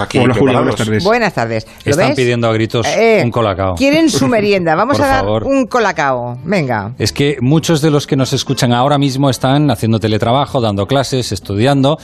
Aquí Hola, Julia, buenas tardes. Buenas tardes. Están pidiendo a gritos eh, un colacao. Quieren su merienda. Vamos a dar un colacao. Venga. Es que muchos de los que nos escuchan ahora mismo están haciendo teletrabajo, dando clases, estudiando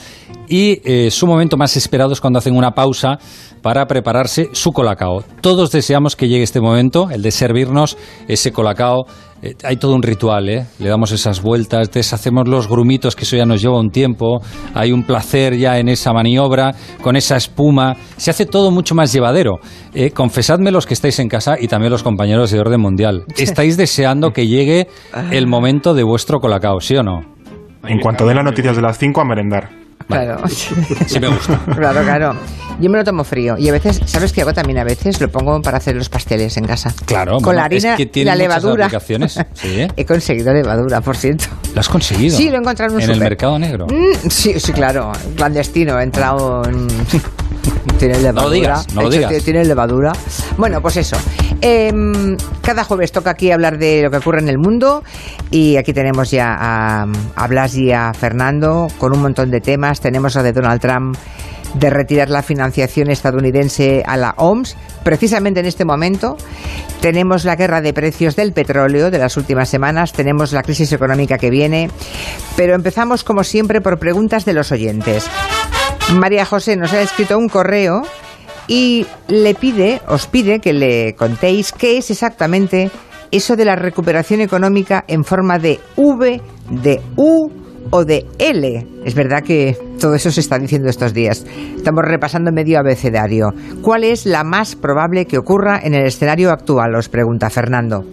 y eh, su momento más esperado es cuando hacen una pausa para prepararse su colacao. Todos deseamos que llegue este momento, el de servirnos ese colacao. Eh, hay todo un ritual, ¿eh? Le damos esas vueltas, deshacemos los grumitos, que eso ya nos lleva un tiempo. Hay un placer ya en esa maniobra, con esa espuma. Se hace todo mucho más llevadero. Eh, confesadme los que estáis en casa y también los compañeros de Orden Mundial. ¿Estáis deseando que llegue el momento de vuestro colacao, sí o no? En cuanto den las noticias de las 5 a merendar. Claro. Sí me gusta. Claro, claro. Yo me lo tomo frío. Y a veces, ¿sabes qué hago también? A veces lo pongo para hacer los pasteles en casa. Claro. Con la harina y la levadura. ¿Sí? He conseguido levadura, por cierto. ¿Lo has conseguido? Sí, lo he encontrado en un ¿En el mercado negro? Mm, sí, sí, claro. Clandestino. He entrado en... Tiene levadura. No digas, no digas. Tiene levadura. Bueno, pues eso. Em, cada jueves toca aquí hablar de lo que ocurre en el mundo y aquí tenemos ya a, a Blas y a Fernando con un montón de temas. Tenemos a de Donald Trump de retirar la financiación estadounidense a la OMS. Precisamente en este momento tenemos la guerra de precios del petróleo de las últimas semanas, tenemos la crisis económica que viene, pero empezamos como siempre por preguntas de los oyentes. María José nos ha escrito un correo y le pide, os pide que le contéis qué es exactamente eso de la recuperación económica en forma de V, de U o de L. Es verdad que todo eso se está diciendo estos días. Estamos repasando medio abecedario. ¿Cuál es la más probable que ocurra en el escenario actual? Os pregunta Fernando.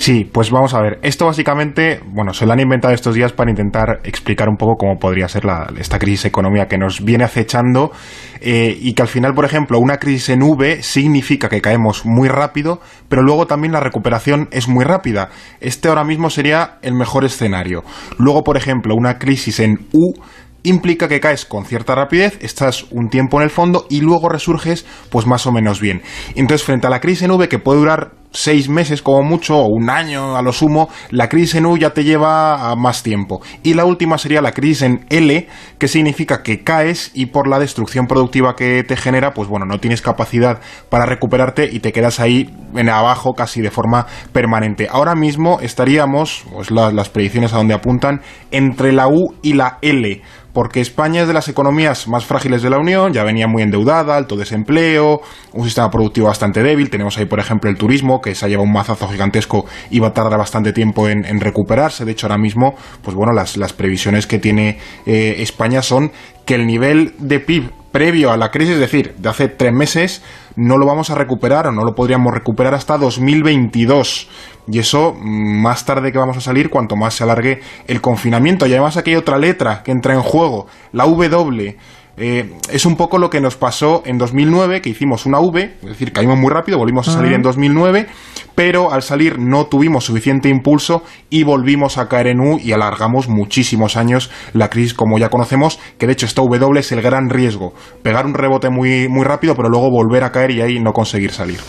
Sí, pues vamos a ver. Esto básicamente, bueno, se lo han inventado estos días para intentar explicar un poco cómo podría ser esta crisis económica que nos viene acechando eh, y que al final, por ejemplo, una crisis en V significa que caemos muy rápido, pero luego también la recuperación es muy rápida. Este ahora mismo sería el mejor escenario. Luego, por ejemplo, una crisis en U implica que caes con cierta rapidez, estás un tiempo en el fondo y luego resurges pues más o menos bien. Entonces, frente a la crisis en V que puede durar seis meses como mucho o un año a lo sumo, la crisis en U ya te lleva más tiempo. Y la última sería la crisis en L, que significa que caes y por la destrucción productiva que te genera, pues bueno, no tienes capacidad para recuperarte y te quedas ahí en abajo casi de forma permanente. Ahora mismo estaríamos, pues las predicciones a donde apuntan, entre la U y la L porque España es de las economías más frágiles de la Unión, ya venía muy endeudada, alto desempleo, un sistema productivo bastante débil, tenemos ahí por ejemplo el turismo, que se ha llevado un mazazo gigantesco y va a tardar bastante tiempo en, recuperarse, de hecho ahora mismo, pues bueno, las, previsiones que tiene eh, España son que el nivel de PIB previo a la crisis, es decir, de hace tres meses, no lo vamos a recuperar o no lo podríamos recuperar hasta 2022. Y eso, mm, más tarde que vamos a salir, cuanto más se alargue el confinamiento. Y además aquí hay otra letra que entra en juego, la W. Eh, es un poco lo que nos pasó en 2009, que hicimos una V, es decir, caímos muy rápido, volvimos a salir en 2009, pero al salir no tuvimos suficiente impulso y volvimos a caer en U y alargamos muchísimos años la crisis como ya conocemos, que de hecho esta W es el gran riesgo, pegar un rebote muy, muy rápido, pero luego volver a caer y ahí no conseguir salir.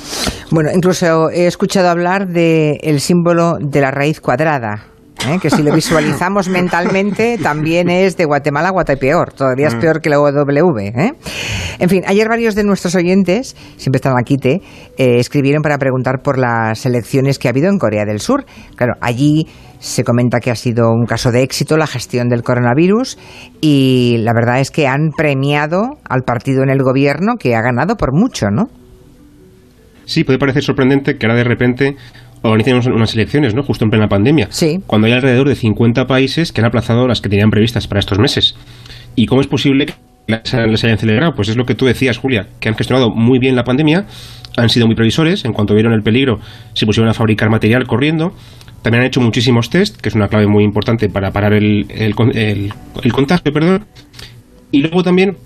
Bueno, incluso he escuchado hablar del símbolo de la raíz cuadrada. ¿Eh? que si lo visualizamos mentalmente también es de Guatemala a peor, todavía es mm. peor que la W. ¿eh? En fin, ayer varios de nuestros oyentes, siempre están aquí, te, eh, escribieron para preguntar por las elecciones que ha habido en Corea del Sur. Claro, allí se comenta que ha sido un caso de éxito la gestión del coronavirus y la verdad es que han premiado al partido en el gobierno que ha ganado por mucho, ¿no? Sí, puede parecer sorprendente que ahora de repente organicen unas elecciones, ¿no? Justo en plena pandemia. Sí. Cuando hay alrededor de 50 países que han aplazado las que tenían previstas para estos meses. ¿Y cómo es posible que les hayan celebrado? Pues es lo que tú decías, Julia, que han gestionado muy bien la pandemia, han sido muy previsores, en cuanto vieron el peligro se pusieron a fabricar material corriendo, también han hecho muchísimos test, que es una clave muy importante para parar el, el, el, el contagio, perdón. Y luego también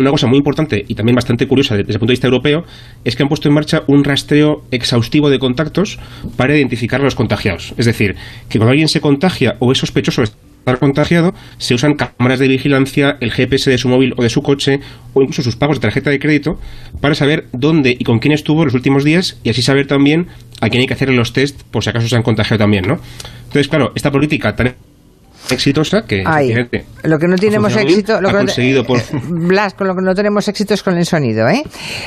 una cosa muy importante y también bastante curiosa desde el punto de vista europeo es que han puesto en marcha un rastreo exhaustivo de contactos para identificar a los contagiados. Es decir, que cuando alguien se contagia o es sospechoso de estar contagiado, se usan cámaras de vigilancia, el GPS de su móvil o de su coche o incluso sus pagos de tarjeta de crédito para saber dónde y con quién estuvo los últimos días y así saber también a quién hay que hacerle los test por si acaso se han contagiado también, ¿no? Entonces, claro, esta política tan exitosa que lo que no tenemos éxito lo que conseguido por... Blas con lo que no tenemos éxito es con el sonido ¿eh?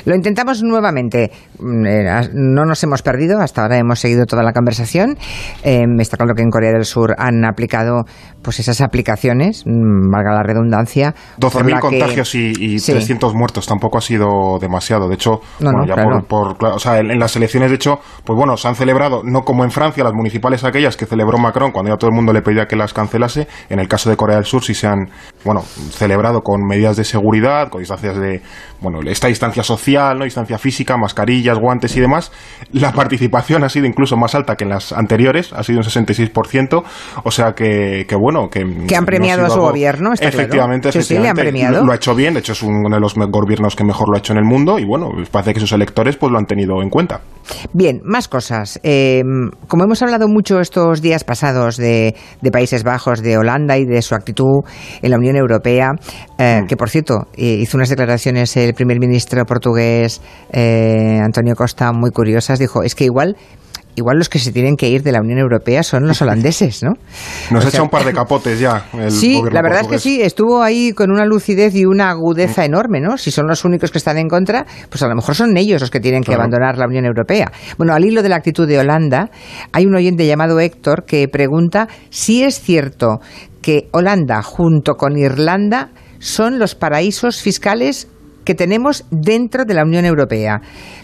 lo intentamos nuevamente. Mm, eh, no nos hemos perdido hasta ahora hemos seguido toda la conversación. Eh, está claro que en Corea del Sur han aplicado pues esas aplicaciones mm, valga la redundancia 12.000 contagios y, 300 muertos tampoco ha sido demasiado. De hecho ya por, o sea, en, las elecciones de hecho pues bueno se han celebrado no como en Francia las municipales aquellas que celebró Macron cuando ya todo el mundo le pedía que las cancelase en el caso de Corea del Sur sí se han, bueno, celebrado con medidas de seguridad, con distancias de, bueno, esta distancia social, ¿no? distancia física, mascarillas, guantes y demás. La participación ha sido incluso más alta que en las anteriores, ha sido un 66%, o sea que, que bueno, que... Que han premiado a su gobierno, está efectivamente, efectivamente. han premiado. Lo, ha hecho bien, de hecho es uno de los gobiernos que mejor lo ha hecho en el mundo y bueno, parece que sus electores pues lo han tenido en cuenta. Bien, más cosas. Eh, como hemos hablado mucho estos días pasados de, de Países Bajos, de Holanda y de su actitud en la Unión Europea, eh, mm. que por cierto eh, hizo unas declaraciones el primer ministro portugués eh, Antonio Costa muy curiosas, dijo, es que igual igual los que se tienen que ir de la Unión Europea son los holandeses, ¿no? Nos ha hecho un par de capotes ya. El sí, la verdad es que sí, estuvo ahí con una lucidez y una agudeza mm. enorme, ¿no? Si son los únicos que están en contra, pues a lo mejor son ellos los que tienen que abandonar la Unión Europea. Bueno, al hilo de la actitud de Holanda, hay un oyente llamado Héctor que pregunta si es cierto que Holanda, junto con Irlanda, son los paraísos fiscales que tenemos dentro de la Unión Europea.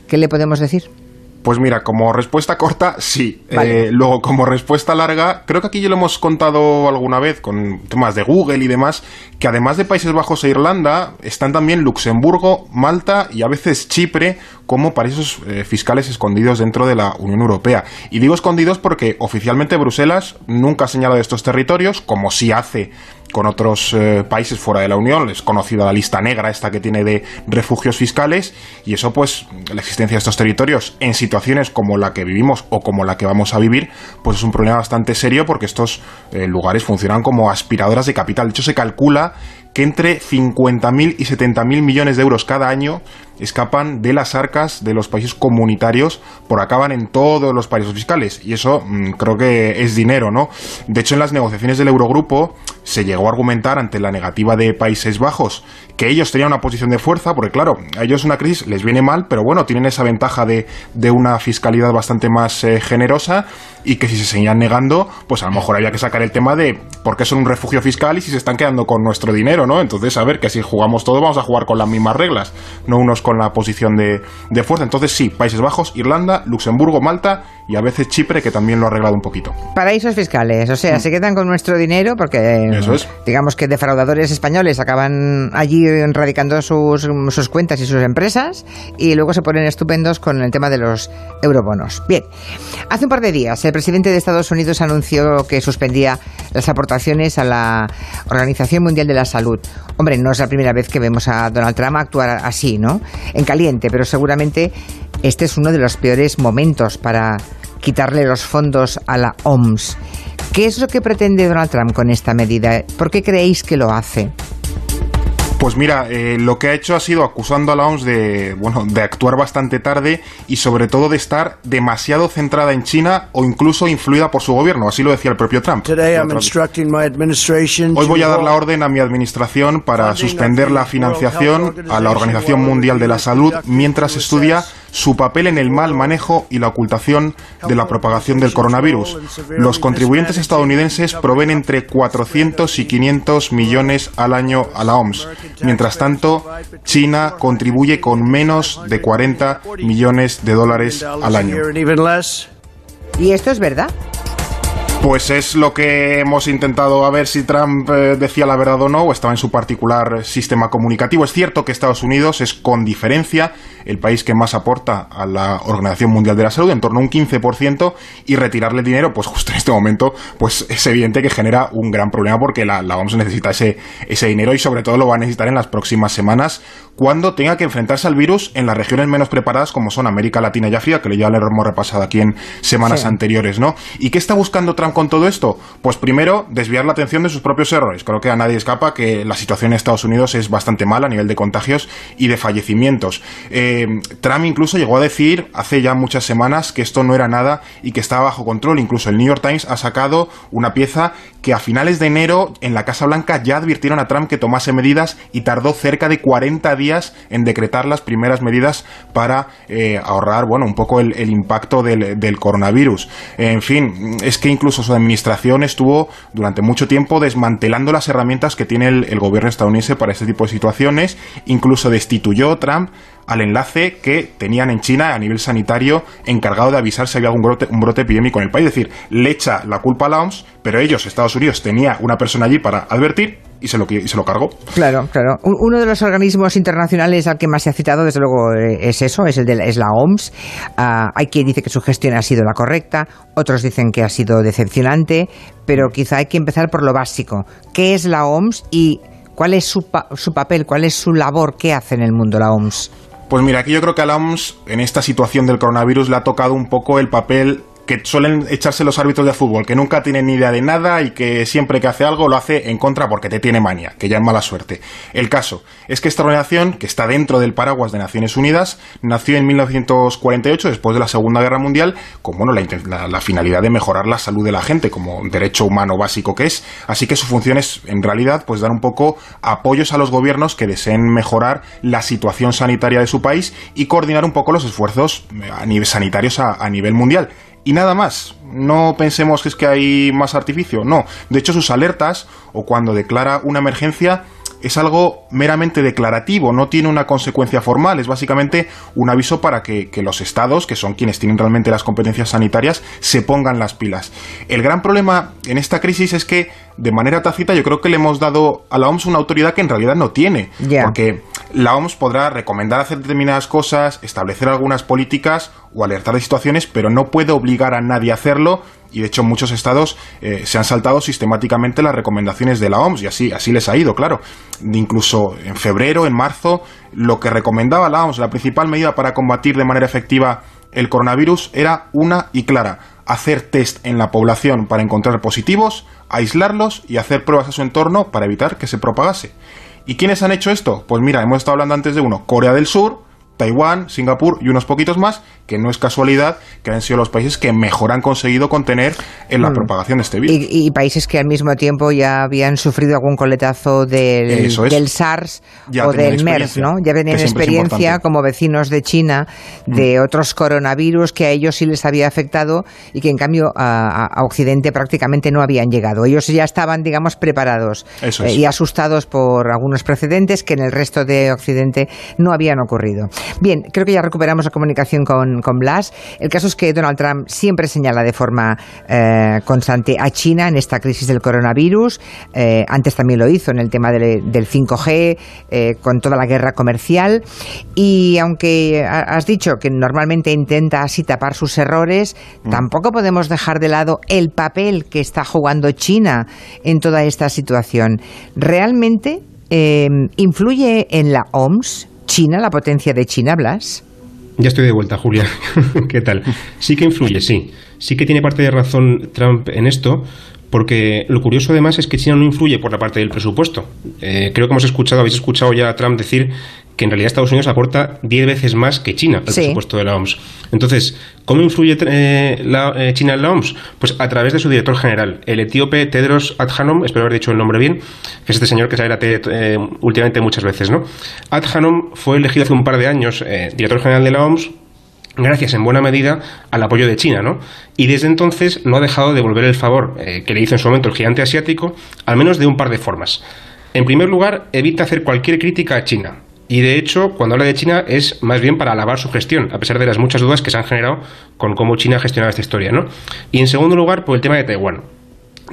¿Qué le podemos decir? Pues mira, como respuesta corta, sí. Eh, luego, como respuesta larga, creo que aquí ya lo hemos contado alguna vez con temas de Google y demás, que además de Países Bajos e Irlanda, están también Luxemburgo, Malta y a veces Chipre como paraísos eh, fiscales escondidos dentro de la Unión Europea. Y digo escondidos porque oficialmente Bruselas nunca ha señalado estos territorios, como sí hace con otros eh, países fuera de la Unión, es conocida la lista negra esta que tiene de refugios fiscales y eso pues la existencia de estos territorios en situaciones como la que vivimos o como la que vamos a vivir pues es un problema bastante serio porque estos eh, lugares funcionan como aspiradoras de capital. De hecho se calcula que entre 50.000 y 70.000 millones de euros cada año escapan de las arcas de los países comunitarios por acaban en todos los países fiscales y eso mm, creo que es dinero, ¿no? De hecho en las negociaciones del Eurogrupo se llegó a argumentar ante la negativa de Países Bajos que ellos tenían una posición de fuerza, porque claro, a ellos una crisis les viene mal, pero bueno, tienen esa ventaja de, de una fiscalidad bastante más eh, generosa y que si se seguían negando, pues a lo mejor había que sacar el tema de por qué son un refugio fiscal y si se están quedando con nuestro dinero, ¿no? Entonces, a ver, que si jugamos todos vamos a jugar con las mismas reglas, no unos con la posición de, de fuerza. Entonces, sí, Países Bajos, Irlanda, Luxemburgo, Malta y a veces Chipre, que también lo ha arreglado un poquito. Paraísos fiscales, o sea, mm. se quedan con nuestro dinero porque, digamos que defraudadores españoles acaban allí radicando sus, sus cuentas y sus empresas y luego se ponen estupendos con el tema de los eurobonos. Bien, hace un par de días el presidente de Estados Unidos anunció que suspendía las aportaciones a la Organización Mundial de la Hombre, no es la primera vez que vemos a Donald Trump actuar así, ¿no? En caliente, pero seguramente este es uno de los peores momentos para quitarle los fondos a la OMS. ¿Qué es lo que pretende Donald Trump con esta medida? ¿Por qué creéis que lo hace? Pues mira, eh, lo que ha hecho ha sido acusando a la OMS de, bueno, de actuar bastante tarde y sobre todo de estar demasiado centrada en China o incluso influida por su gobierno, así lo decía el propio Trump. Hoy voy a dar la orden a mi administración para suspender la financiación a la Organización Mundial de la Salud mientras estudia su papel en el mal manejo y la ocultación de la propagación del coronavirus. Los contribuyentes estadounidenses proveen entre 400 y 500 millones al año a la OMS. Mientras tanto, China contribuye con menos de 40 millones de dólares al año. ¿Y esto es verdad? Pues es lo que hemos intentado a ver si Trump eh, decía la verdad o no, o estaba en su particular sistema comunicativo. Es cierto que Estados Unidos es con diferencia el país que más aporta a la Organización Mundial de la Salud, en torno a un 15%, y retirarle dinero, pues justo en este momento, pues es evidente que genera un gran problema porque la, la OMS necesita ese, ese dinero y sobre todo lo va a necesitar en las próximas semanas cuando tenga que enfrentarse al virus en las regiones menos preparadas como son América Latina y África, que ya lo hemos repasado aquí en semanas anteriores, ¿no? ¿Y qué está buscando Trump Con todo esto? Pues primero, desviar la atención de sus propios errores. Creo que a nadie escapa que la situación en Estados Unidos es bastante mala a nivel de contagios y de fallecimientos. Eh, Trump incluso llegó a decir hace ya muchas semanas que esto no era nada y que estaba bajo control. Incluso el New York Times ha sacado una pieza que a finales de enero en la Casa Blanca ya advirtieron a Trump que tomase medidas y tardó cerca de 40 días en decretar las primeras medidas para eh, ahorrar, bueno, un poco el, impacto del, coronavirus. En fin, es que incluso su administración estuvo durante mucho tiempo desmantelando las herramientas que tiene el, el gobierno estadounidense para este tipo de situaciones, incluso destituyó Trump al enlace que tenían en China a nivel sanitario encargado de avisar si había algún brote, un brote epidémico en el país. Es decir, le echa la culpa a la OMS, pero ellos, Estados Unidos, tenía una persona allí para advertir y se lo, y se lo cargó. Claro, claro. Uno de los organismos internacionales al que más se ha citado, desde luego, eh, es eso, es, el de, es la OMS. Ah, hay quien dice que su gestión ha sido la correcta, otros dicen que ha sido decepcionante, pero quizá hay que empezar por lo básico. ¿Qué es la OMS y cuál es su, su papel, cuál es su labor, qué hace en el mundo la OMS? Pues mira, aquí yo creo que a la OMS en esta situación del coronavirus le ha tocado un poco el papel que suelen echarse los árbitros de fútbol, que nunca tienen ni idea de nada y que siempre que hace algo lo hace en contra porque te tiene manía, que ya es mala suerte. El caso es que esta organización, que está dentro del paraguas de Naciones Unidas, nació en 1948, después de la Segunda Guerra Mundial, con bueno, la, finalidad de mejorar la salud de la gente, como derecho humano básico que es. Así que su función es, en realidad, pues dar un poco apoyos a los gobiernos que deseen mejorar la situación sanitaria de su país y coordinar un poco los esfuerzos eh, sanitarios a nivel mundial y nada más. No pensemos que es que hay más artificio, no. De hecho, sus alertas o cuando declara una emergencia es algo meramente declarativo, no tiene una consecuencia formal, es básicamente un aviso para que, los estados, que son quienes tienen realmente las competencias sanitarias, se pongan las pilas. El gran problema en esta crisis es que, de manera tácita, yo creo que le hemos dado a la OMS una autoridad que en realidad no tiene, porque la OMS podrá recomendar hacer determinadas cosas, establecer algunas políticas o alertar de situaciones, pero no puede obligar a nadie a hacerlo y de hecho muchos estados eh, se han saltado sistemáticamente las recomendaciones de la OMS y así, así les ha ido, claro. Incluso en febrero, en marzo, lo que recomendaba la OMS, la principal medida para combatir de manera efectiva el coronavirus era una y clara, hacer test en la población para encontrar positivos, aislarlos y hacer pruebas a su entorno para evitar que se propagase. ¿Y quiénes han hecho esto? Pues mira, hemos estado hablando antes de uno, Corea del Sur, Taiwán, Singapur y unos poquitos más, que no es casualidad que han sido los países que mejor han conseguido contener en la mm. propagación de este virus. Y, países que al mismo tiempo ya habían sufrido algún coletazo del, del SARS o del MERS, ¿no? Ya venían experiencia como vecinos de China de mm. otros coronavirus que a ellos sí les había afectado y que en cambio a, Occidente prácticamente no habían llegado. Ellos ya estaban, digamos, preparados eh, y asustados por algunos precedentes que en el resto de Occidente no habían ocurrido. Bien, creo que ya recuperamos la comunicación con, con Blas. El caso es que Donald Trump siempre señala de forma eh, constante a China en esta crisis del coronavirus. Eh, antes también lo hizo en el tema del 5G, eh, con toda la guerra comercial. Y aunque has dicho que normalmente intenta así tapar sus errores, mm. tampoco podemos dejar de lado el papel que está jugando China en toda esta situación. ¿Realmente influye en la OMS China, la potencia de China, Blas? Ya estoy de vuelta, Julia. ¿Qué tal? Sí que influye, sí. Sí que tiene parte de razón Trump en esto, porque lo curioso además es que China no influye por la parte del presupuesto. Eh, creo que hemos escuchado, habéis escuchado ya a Trump decir que en realidad Estados Unidos aporta 10 veces más que China al presupuesto de la OMS. Entonces, ¿cómo influye eh, la, eh, China en la OMS? Pues a través de su director general, el etíope Tedros Adhanom, espero haber dicho el nombre bien, que es este señor que sale a eh, últimamente muchas veces, ¿no? Adhanom fue elegido hace un par de años director general de la OMS gracias en buena medida al apoyo de China, ¿no? Y desde entonces no ha dejado de devolver el favor que le hizo en su momento el gigante asiático, al menos de un par de formas. En primer lugar, evita hacer cualquier crítica a China, y de hecho, cuando habla de China es más bien para alabar su gestión, a pesar de las muchas dudas que se han generado con cómo China ha gestionado esta historia. ¿no? Y en segundo lugar, por el tema de Taiwán.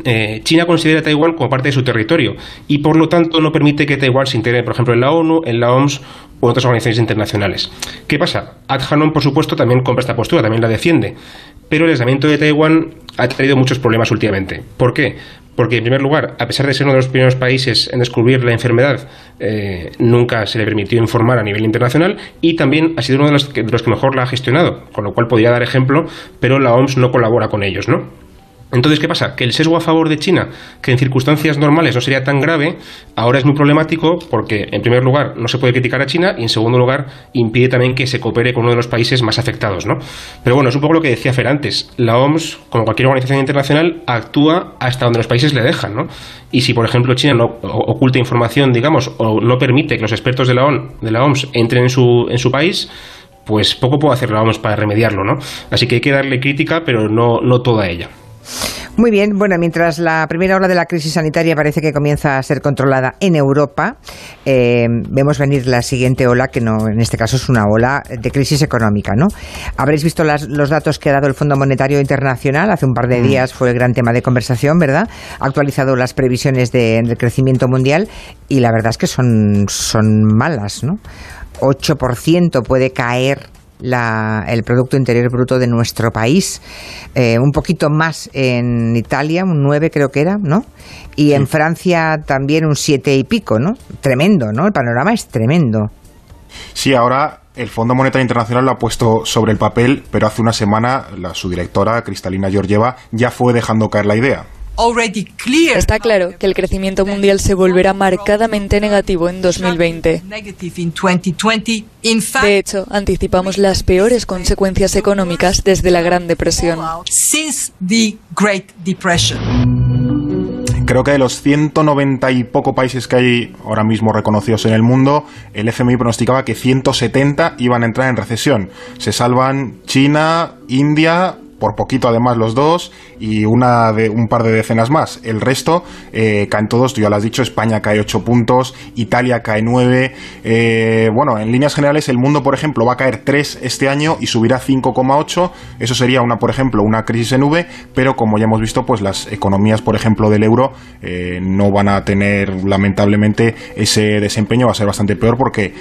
Eh, China considera a Taiwán como parte de su territorio y por lo tanto no permite que Taiwán se integre, por ejemplo, en la ONU, en la OMS u otras organizaciones internacionales. ¿Qué pasa? Ad Hanon, por supuesto, también compra esta postura, también la defiende, pero el aislamiento de Taiwán ha traído muchos problemas últimamente. ¿Por qué? Porque, en primer lugar, a pesar de ser uno de los primeros países en descubrir la enfermedad, eh, nunca se le permitió informar a nivel internacional y también ha sido uno de los, que, de los que mejor la ha gestionado, con lo cual podría dar ejemplo, pero la OMS no colabora con ellos, ¿no? Entonces, ¿qué pasa? Que el sesgo a favor de China, que en circunstancias normales no sería tan grave, ahora es muy problemático porque, en primer lugar, no se puede criticar a China y, en segundo lugar, impide también que se coopere con uno de los países más afectados, ¿no? Pero bueno, es un poco lo que decía Fer antes. La OMS, como cualquier organización internacional, actúa hasta donde los países le dejan, ¿no? Y si, por ejemplo, China no oculta información, digamos, o no permite que los expertos de la, de la OMS entren en su, en su país, pues poco puedo hacer la OMS para remediarlo, ¿no? Así que hay que darle crítica, pero no, no toda ella. Muy bien, bueno, mientras la primera ola de la crisis sanitaria parece que comienza a ser controlada en Europa, eh, vemos venir la siguiente ola, que no, en este caso es una ola de crisis económica, ¿no? Habréis visto los datos que ha dado el Fondo Monetario Internacional, hace un par de mm. días fue el gran tema de conversación, ¿verdad? Ha actualizado las previsiones de, del crecimiento mundial y la verdad es que son, son malas, ¿no? 8% puede caer el Producto Interior Bruto de nuestro país, eh, un poquito más en Italia, un 9 creo que era, ¿no? Y en Francia también un 7 y pico, ¿no? Tremendo, ¿no? El panorama es tremendo. Sí, ahora el Fondo Monetario Internacional lo ha puesto sobre el papel, pero hace una semana la, su directora, Cristalina Georgieva, ya fue dejando caer la idea. Está claro que el crecimiento mundial se volverá marcadamente negativo en 2020. De hecho, anticipamos las peores consecuencias económicas desde la Gran Depresión. Creo que de los 190 y poco países que hay ahora mismo reconocidos en el mundo, el FMI pronosticaba que 170 iban a entrar en recesión. Se salvan China, India, por poquito además los dos y una de un par de decenas más. El resto eh, caen todos, tú ya lo has dicho, España cae 8 puntos, Italia cae 9. Eh, bueno, en líneas generales el mundo, por ejemplo, va a caer 3 este año y subirá 5,8. Eso sería una, por ejemplo, una crisis en V, pero como ya hemos visto, pues las economías, por ejemplo, del euro eh, no van a tener lamentablemente ese desempeño, va a ser bastante peor porque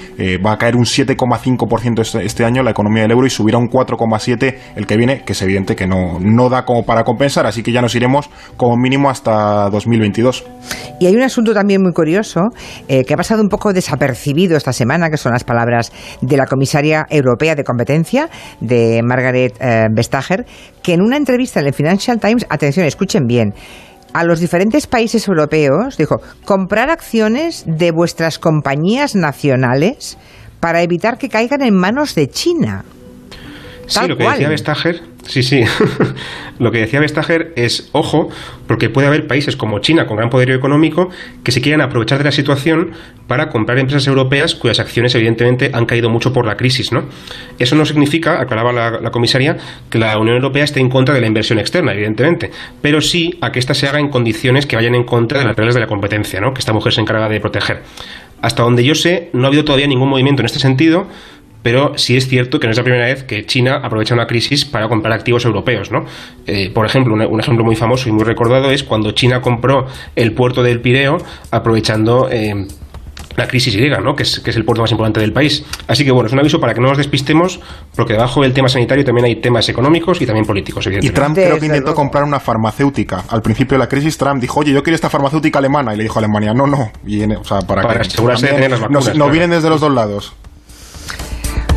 va a caer un 7,5% este, este año la economía del euro y subirá un 4,7 el que viene, que es evidente que no, no da como para compensar, así que ya nos iremos como mínimo hasta 2022. Y hay un asunto también muy curioso eh, que ha pasado un poco desapercibido esta semana, que son las palabras de la comisaria europea de competencia, de Margaret eh, Vestager, que en una entrevista en el Financial Times, atención, escuchen bien, a los diferentes países europeos dijo, comprar acciones de vuestras compañías nacionales para evitar que caigan en manos de China. Sí, lo que decía Vestager, sí, sí, lo que decía Vestager es, ojo, porque puede haber países como China con gran poder económico que se quieran aprovechar de la situación para comprar empresas europeas cuyas acciones evidentemente han caído mucho por la crisis, ¿no? Eso no significa, aclaraba la, comisaria, que la Unión Europea esté en contra de la inversión externa, evidentemente, pero sí a que ésta se haga en condiciones que vayan en contra de las reglas de la competencia, ¿no? Que esta mujer se encarga de proteger. Hasta donde yo sé, no ha habido todavía ningún movimiento en este sentido, pero sí es cierto que no es la primera vez que China aprovecha una crisis para comprar activos europeos. ¿no? Eh, por ejemplo, un, ejemplo muy famoso y muy recordado es cuando China compró el puerto del Pireo aprovechando... Eh, la crisis griega, ¿no? que, es, que es el puerto más importante del país. Así que bueno, es un aviso para que no nos despistemos, porque debajo del tema sanitario también hay temas económicos y también políticos. Y Trump creo que intentó comprar una farmacéutica. Al principio de la crisis, Trump dijo, oye, yo quiero esta farmacéutica alemana. Y le dijo a Alemania, no, no. o sea, para, para asegurarse de tener las vacunas. No, vienen desde los dos lados.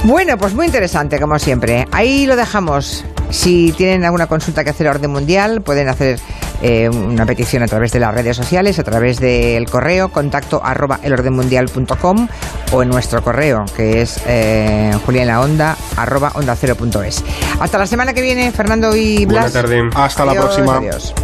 Bueno, pues muy interesante, como siempre. Ahí lo dejamos. Si tienen alguna consulta que hacer a orden mundial, pueden hacer eh, una petición a través de las redes sociales, a través del correo contacto arroba elordenmundial.com o en nuestro correo, que es eh, julianlaonda arroba onda cero punto es. Hasta la semana que viene, Fernando y Blas. Buenas tardes. Hasta la próxima. Adiós.